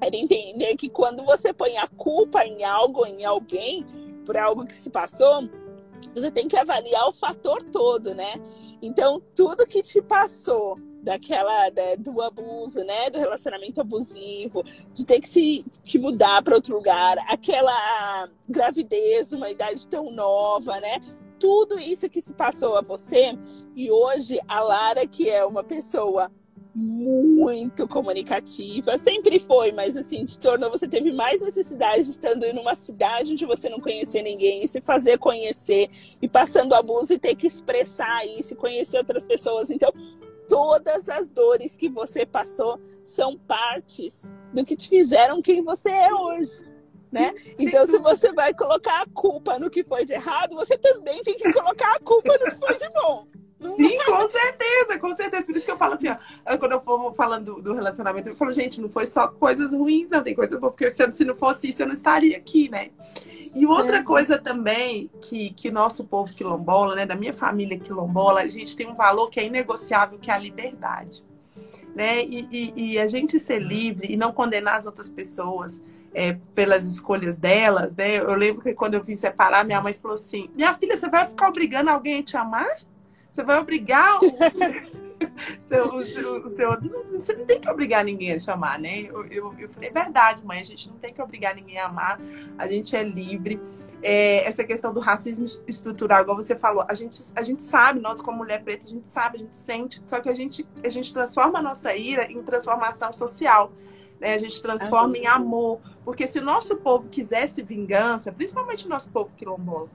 era entender que quando você põe a culpa em algo, em alguém, por algo que se passou, você tem que avaliar o fator todo, né? Então, tudo que te passou daquela do abuso, né, do relacionamento abusivo, de ter que se que mudar para outro lugar, aquela gravidez numa idade tão nova, né? Tudo isso que se passou a você e hoje a Lara que é uma pessoa muito comunicativa. Sempre foi, mas assim, se tornou, você teve mais necessidade de estando em uma cidade onde você não conhecia ninguém, se fazer conhecer, e passando abuso e ter que expressar isso, conhecer outras pessoas. Então, todas as dores que você passou são partes do que te fizeram quem você é hoje. Né? Então, se você vai colocar a culpa no que foi de errado, você também tem que colocar a culpa no que foi de bom. Sim, com certeza, com certeza. Por isso que eu falo assim, ó, quando eu for falando do, relacionamento, eu falo, gente, não foi só coisas ruins, não, tem coisa boa, porque se, se não fosse isso, eu não estaria aqui, né? E outra coisa também que, que nosso povo quilombola, né, da minha família quilombola, a gente tem um valor que é inegociável, que é a liberdade. Né? E, e, e a gente ser livre e não condenar as outras pessoas é, pelas escolhas delas, né? Eu lembro que quando eu vim separar, minha mãe falou assim: Minha filha, você vai ficar obrigando alguém a te amar? Você vai obrigar o seu, o seu, o seu, Você não tem que obrigar ninguém a chamar, né? Eu, eu, eu falei, é verdade, mãe, a gente não tem que obrigar ninguém a amar, a gente é livre. É, essa questão do racismo estrutural, igual você falou, a gente, a gente sabe, nós como mulher preta, a gente sabe, a gente sente, só que a gente, a gente transforma a nossa ira em transformação social. Né? A gente transforma em amor. Porque se o nosso povo quisesse vingança, principalmente o nosso povo quilombola,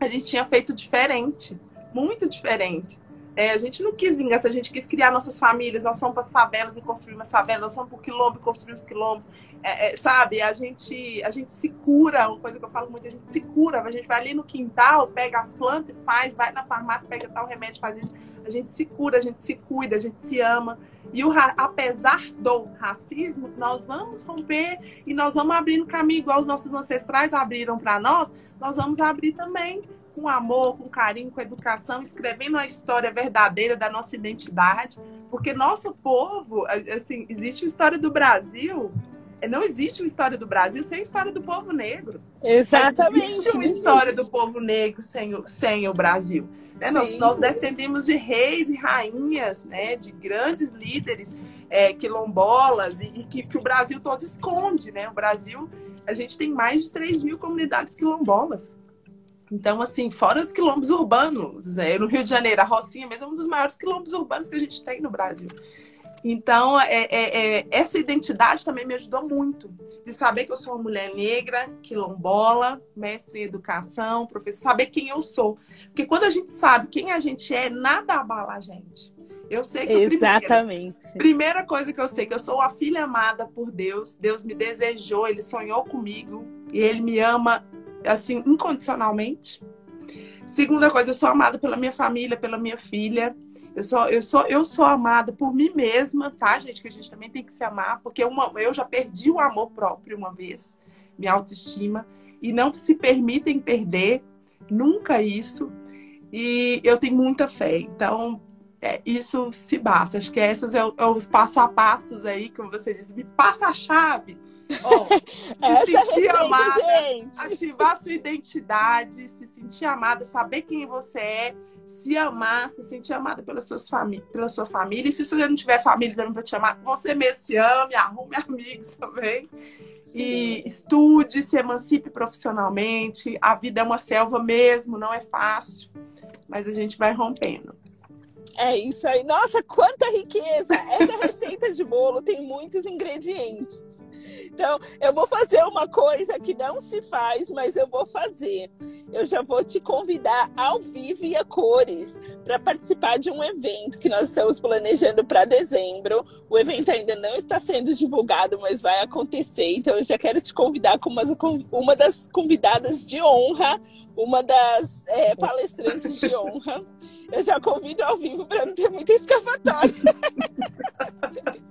a gente tinha feito diferente muito diferente. É, a gente não quis vingança, a gente quis criar nossas famílias. Nós fomos para as favelas e construir umas favelas, nós fomos para o quilombo e construir os quilombos. É, é, sabe, a gente, a gente se cura, uma coisa que eu falo muito, a gente se cura. A gente vai ali no quintal, pega as plantas e faz, vai na farmácia, pega tal remédio, faz isso. A gente se cura, a gente se cuida, a gente se ama. E o, apesar do racismo, nós vamos romper e nós vamos abrir no caminho igual os nossos ancestrais abriram para nós, nós vamos abrir também com amor, com carinho, com educação, escrevendo a história verdadeira da nossa identidade, porque nosso povo, assim, existe uma história do Brasil, não existe uma história do Brasil sem a história do povo negro. Exatamente. Existe uma história do povo negro sem o, sem o Brasil. Né? Nós, nós, descendemos de reis e rainhas, né? de grandes líderes é, quilombolas, e, e que, que, o Brasil todo esconde. Né? O Brasil, a gente tem mais de 3 mil comunidades quilombolas. Então, assim, fora os quilombos urbanos, né? no Rio de Janeiro, a Rocinha mesmo é um dos maiores quilombos urbanos que a gente tem no Brasil. Então, é, é, é, essa identidade também me ajudou muito. De saber que eu sou uma mulher negra, quilombola, mestre em educação, professor, saber quem eu sou. Porque quando a gente sabe quem a gente é, nada abala a gente. Eu sei que Exatamente. Primeira, primeira coisa que eu sei que eu sou a filha amada por Deus. Deus me desejou, ele sonhou comigo e ele me ama assim incondicionalmente. Segunda coisa, eu sou amada pela minha família, pela minha filha. Eu sou, eu sou, eu sou amada por mim mesma, tá, gente? Que a gente também tem que se amar, porque uma, eu já perdi o amor próprio uma vez, minha autoestima, e não se permitem perder nunca isso. E eu tenho muita fé. Então, é, isso se basta. Acho que esses é, é os passo a passos aí, como você disse, me passa a chave. Oh, <laughs> se sentir amada, gente. ativar sua identidade, se sentir amada, saber quem você é, se amar, se sentir amada pelas suas pela sua família. E se você não tiver família também para te amar, você mesmo se ame, arrume <laughs> amigos também. E estude, se emancipe profissionalmente. A vida é uma selva mesmo, não é fácil, mas a gente vai rompendo. É isso aí. Nossa, quanta riqueza! Essa <laughs> receita de bolo tem muitos ingredientes. Então, eu vou fazer uma coisa que não se faz, mas eu vou fazer. Eu já vou te convidar ao vivo e a cores para participar de um evento que nós estamos planejando para dezembro. O evento ainda não está sendo divulgado, mas vai acontecer. Então, eu já quero te convidar como uma das convidadas de honra, uma das é, palestrantes de honra. Eu já convido ao vivo para não ter muita escapatória. <laughs>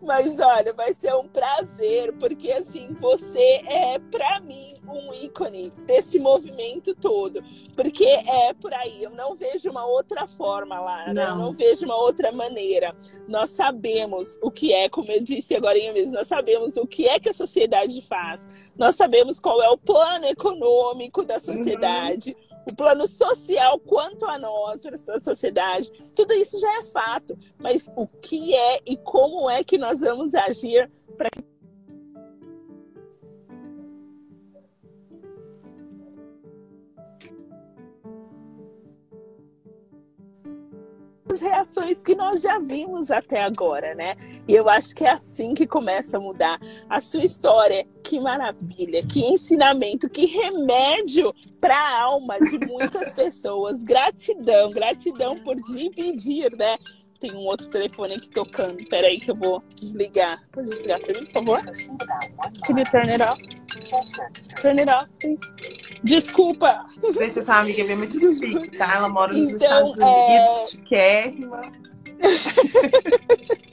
Mas olha, vai ser um prazer, porque assim, você é para mim um ícone desse movimento todo. Porque é por aí, eu não vejo uma outra forma, Lara. Não. Eu não vejo uma outra maneira. Nós sabemos o que é, como eu disse agora mesmo, nós sabemos o que é que a sociedade faz. Nós sabemos qual é o plano econômico da sociedade. Uhum o plano social quanto a nós, para a sociedade, tudo isso já é fato. Mas o que é e como é que nós vamos agir para que as reações que nós já vimos até agora, né? E eu acho que é assim que começa a mudar a sua história. Que maravilha, que ensinamento, que remédio para a alma de muitas <laughs> pessoas. Gratidão, gratidão por dividir, né? Tem um outro telefone aqui tocando. Peraí que eu vou desligar. Pode desligar para mim, por favor? Can you turn it off? Turn it off, please. Desculpa. Gente, essa amiga é muito chique, tá? Ela mora nos então, Estados Unidos, é... chiquérrima. <laughs>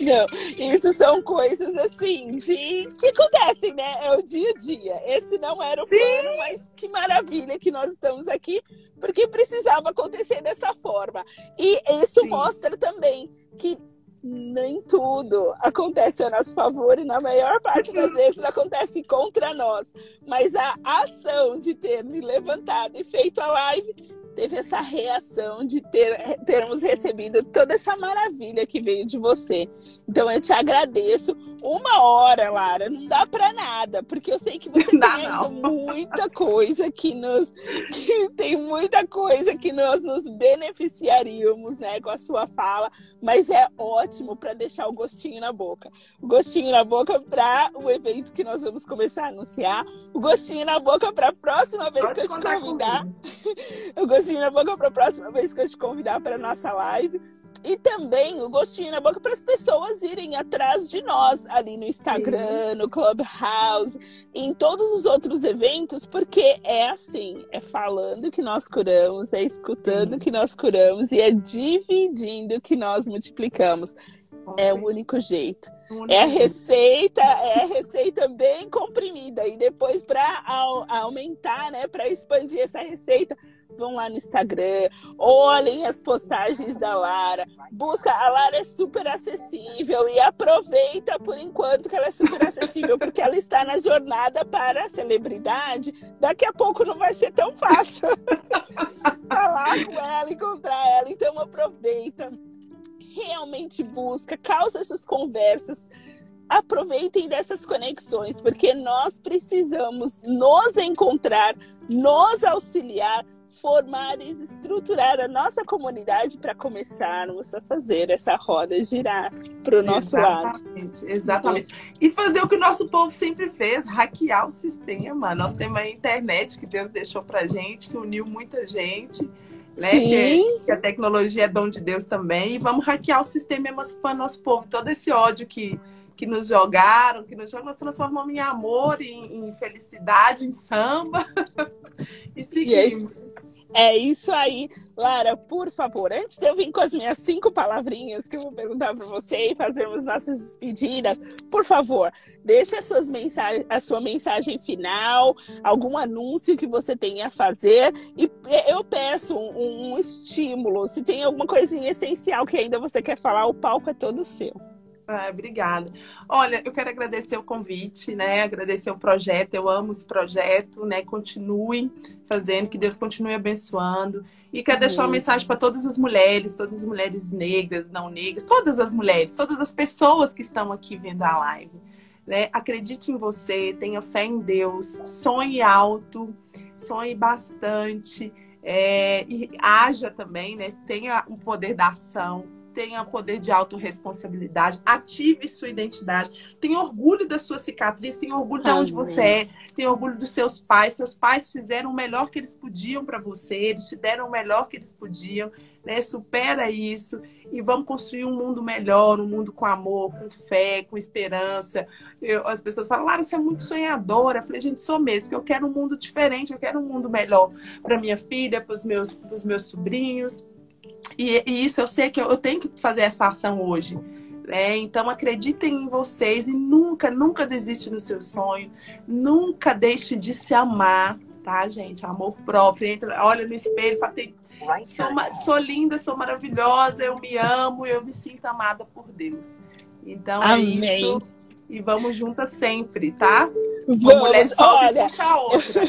Não, isso são coisas assim de que acontecem, né? É o dia a dia. Esse não era o Sim. plano, mas que maravilha que nós estamos aqui, porque precisava acontecer dessa forma. E isso Sim. mostra também que nem tudo acontece a nosso favor e na maior parte das <laughs> vezes acontece contra nós. Mas a ação de ter me levantado e feito a live teve essa reação de ter, termos recebido toda essa maravilha que veio de você. Então eu te agradeço. Uma hora, Lara, não dá para nada, porque eu sei que você <laughs> tem muita coisa que nos que tem muita coisa que nós nos beneficiaríamos, né, com a sua fala, mas é ótimo para deixar o gostinho na boca. O gostinho na boca para o evento que nós vamos começar a anunciar, o gostinho na boca para a próxima vez Pode que eu te convidar. <laughs> gostinho na boca para a próxima vez que eu te convidar para nossa live. E também o gostinho na boca para as pessoas irem atrás de nós ali no Instagram, Sim. no Clubhouse, em todos os outros eventos, porque é assim: é falando que nós curamos, é escutando Sim. que nós curamos e é dividindo que nós multiplicamos. É o único jeito. É a receita, é a receita bem comprimida. E depois, para aumentar, né, para expandir essa receita, vão lá no Instagram, olhem as postagens da Lara, busca, a Lara é super acessível e aproveita por enquanto que ela é super acessível, porque ela está na jornada para a celebridade, daqui a pouco não vai ser tão fácil <laughs> falar com ela, encontrar ela, então aproveita, realmente busca, causa essas conversas, aproveitem dessas conexões, porque nós precisamos nos encontrar, nos auxiliar, formar e estruturar a nossa comunidade para começarmos a fazer essa roda girar para o nosso exatamente, lado. Exatamente. E fazer o que o nosso povo sempre fez, hackear o sistema. Nós temos a internet que Deus deixou para gente, que uniu muita gente. Né? Sim. Que, que, a tecnologia é dom de Deus também. E vamos hackear o sistema emancipando nosso povo. Todo esse ódio que, que nos jogaram, que nos jogam, nós transformamos em amor, em, em felicidade, em samba. <laughs> e seguimos. E é isso aí. Lara, por favor, antes de eu vir com as minhas cinco palavrinhas que eu vou perguntar para você e fazermos nossas despedidas, por favor, deixe as suas a sua mensagem final, algum anúncio que você tenha a fazer. E eu peço um, um estímulo. Se tem alguma coisinha essencial que ainda você quer falar, o palco é todo seu. Ah, obrigada. Olha, eu quero agradecer o convite, né? Agradecer o projeto. Eu amo esse projeto, né? Continue fazendo, que Deus continue abençoando. E quero deixar uma mensagem para todas as mulheres, todas as mulheres negras, não negras, todas as mulheres, todas as pessoas que estão aqui vendo a live. Né? Acredite em você, tenha fé em Deus, sonhe alto, sonhe bastante. É, e haja também, né? Tenha o poder da ação, tenha o poder de autorresponsabilidade, ative sua identidade, tenha orgulho da sua cicatriz, tenha orgulho de onde você é, tenha orgulho dos seus pais. Seus pais fizeram o melhor que eles podiam para você, eles te deram o melhor que eles podiam, né? Supera isso e vamos construir um mundo melhor, um mundo com amor, com fé, com esperança. Eu, as pessoas falam, Lara, você é muito sonhadora. Eu falei, gente, sou mesmo, porque eu quero um mundo diferente, eu quero um mundo melhor para minha filha, para os meus, meus sobrinhos. E, e, isso eu sei que eu, eu tenho que fazer essa ação hoje. Né? Então acreditem em vocês e nunca, nunca desiste no seu sonho. Nunca deixe de se amar, tá, gente? Amor próprio. Entra, olha no espelho, fala, tem Sou, sou, linda, sou maravilhosa, eu me amo, eu me sinto amada por Deus. Então é Amém. é isso. E vamos juntas sempre, tá? Vamos, olha. Puxa a outra.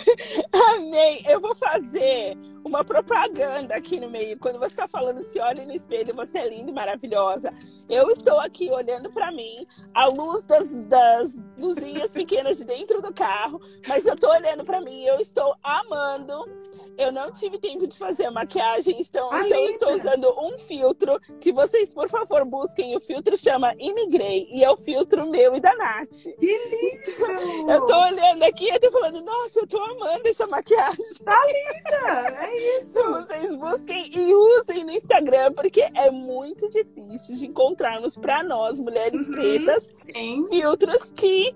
<laughs> Amém. Eu vou fazer uma propaganda aqui no meio. Quando você está falando, se olhe no espelho, você é linda e maravilhosa. Eu estou aqui olhando para mim, a luz das, das luzinhas pequenas de dentro do carro, mas eu estou olhando para mim, eu estou amando. Eu não tive tempo de fazer a maquiagem, então, então eu estou usando um filtro que vocês, por favor, busquem. O filtro chama Imigrei e é o filtro meu e da Nath. Que lindo! Eu tô olhando aqui e tô falando, nossa, eu tô amando essa maquiagem. Tá linda! É isso. Vocês busquem e usem no Instagram, porque é muito difícil de encontrarmos para nós, mulheres uhum, pretas, sim. filtros que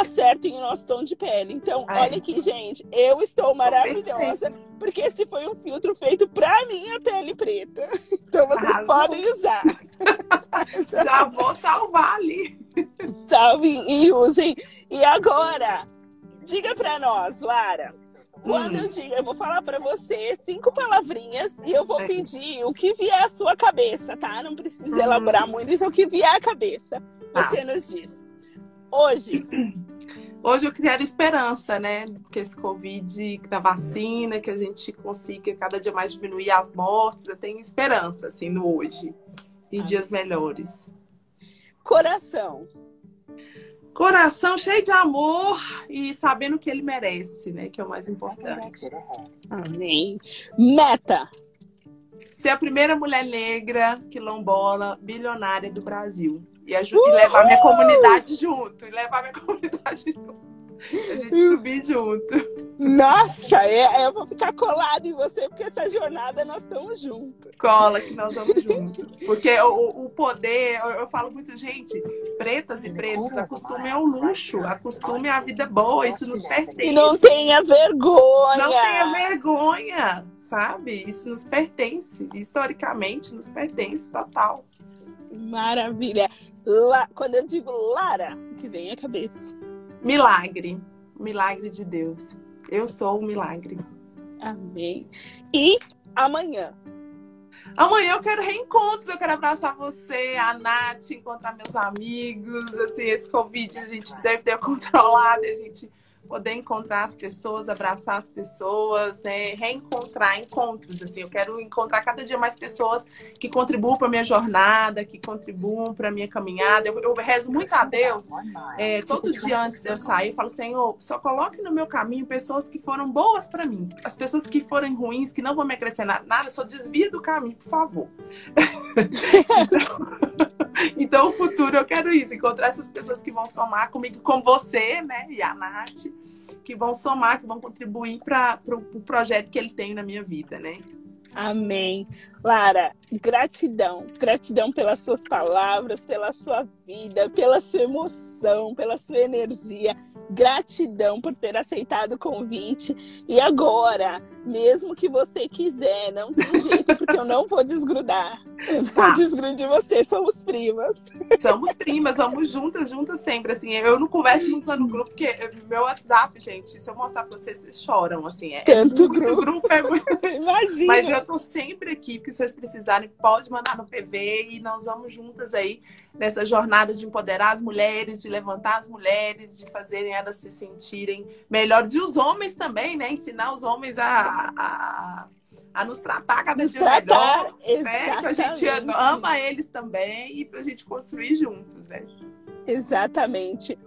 acertem o nosso tom de pele. Então, Ai. olha aqui, gente, eu estou maravilhosa, porque esse foi um filtro feito para minha pele preta. <laughs> Então, vocês Arrasou. podem usar. <laughs> Já vou salvar ali. Salvem e usem. E agora, diga para nós, Lara, quando eu hum. digo, eu vou falar para você cinco palavrinhas e eu vou pedir o que vier à sua cabeça, tá? Não precisa hum. elaborar muito, isso é o que vier à cabeça. Tá. Você nos diz. Hoje. Hoje eu quero esperança, né? Que esse Covid, da vacina, que a gente consiga cada dia mais diminuir as mortes. Eu tenho esperança, assim, no hoje. E Amém. dias melhores. Coração. Coração cheio de amor e sabendo que ele merece, né? Que é o mais importante. Amém. Meta. Ser a primeira mulher negra quilombola bilionária do Brasil. E, e levar minha comunidade junto. E levar minha <laughs> comunidade junto. A gente subir junto. Nossa, é, eu vou ficar colado em você, porque essa jornada nós estamos juntos. Cola que nós vamos juntos. Porque o, o poder, eu, eu, falo muito, gente, pretas e pretos, acostume ao luxo, acostume à vida boa, isso nos pertence. E não tenha vergonha. Não tenha vergonha, sabe? Isso nos pertence, historicamente nos pertence total. Maravilha. La... Quando eu digo Lara, o que vem à cabeça? Milagre. Milagre de Deus. Eu sou o milagre. Amém. E amanhã? Amanhã eu quero reencontros, eu quero abraçar você, a Nath, encontrar meus amigos. Assim, esse Covid a gente deve ter controlado, a gente poder encontrar as pessoas, abraçar as pessoas, né? reencontrar encontros. Assim, eu quero encontrar cada dia mais pessoas que contribuam para minha jornada, que contribuam para minha caminhada. Eu, eu, rezo muito a Deus. É, todo dia antes de eu sair, eu falo, Senhor, só coloque no meu caminho pessoas que foram boas para mim. As pessoas que forem ruins, que não vão me acrescentar nada, só desvia do caminho, por favor. <laughs> então, <laughs> então, o futuro eu quero isso, encontrar essas pessoas que vão somar comigo, com você, né, e a Nath, que vão somar, que vão contribuir para o pro projeto que ele tem na minha vida, né? Amém. Lara, gratidão. Gratidão pelas suas palavras, pela sua vida, pela sua emoção, pela sua energia. Gratidão por ter aceitado o convite. E agora, mesmo que você quiser, não tem jeito, porque eu não vou desgrudar. Eu não tá. desgrudo de você, somos primas. Somos primas, vamos juntas, juntas sempre. Assim, eu não converso muito lá no grupo, porque meu WhatsApp, gente, se eu mostrar pra vocês, vocês choram. Assim, é, Tanto grupo. grupo é muito... <laughs> Imagina. Mas eu tô sempre aqui, porque vocês precisarem, pode mandar no PV e nós vamos juntas aí nessa jornada de empoderar as mulheres, de levantar as mulheres, de fazerem elas se sentirem melhores. E os homens também, né? Ensinar os homens a, a, a nos tratar cada nos dia tratar, melhor, né? Que a gente ama eles também e para a gente construir juntos, né? Exatamente.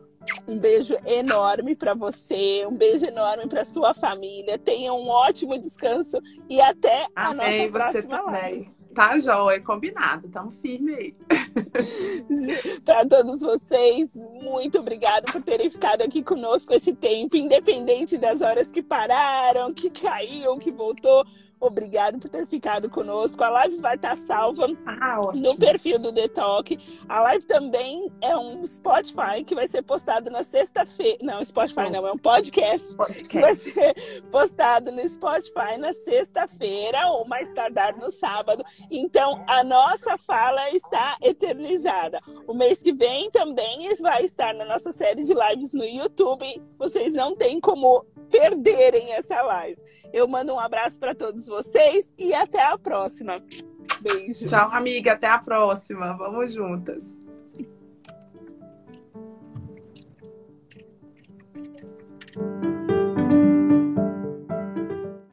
Um beijo enorme para você, um beijo enorme para sua família. Tenha um ótimo descanso e até Amém, a nossa próxima também. live. Tá jóia, combinado, estamos firmes aí. <laughs> Para todos vocês, muito obrigada por terem ficado aqui conosco esse tempo, independente das horas que pararam, que caiu, que voltou. Obrigado por ter ficado conosco. A live vai estar salva ah, no perfil do Detox. A live também é um Spotify que vai ser postado na sexta-feira. Não, Spotify não, é um podcast, podcast. que vai ser postado no Spotify na sexta-feira ou mais tardar no sábado. Então, a nossa fala está eternizada. O mês que vem também vai estar na nossa série de lives no YouTube. Vocês não têm como perderem essa live. Eu mando um abraço para todos vocês e até a próxima. Beijo. Tchau, amiga. Até a próxima. Vamos juntas.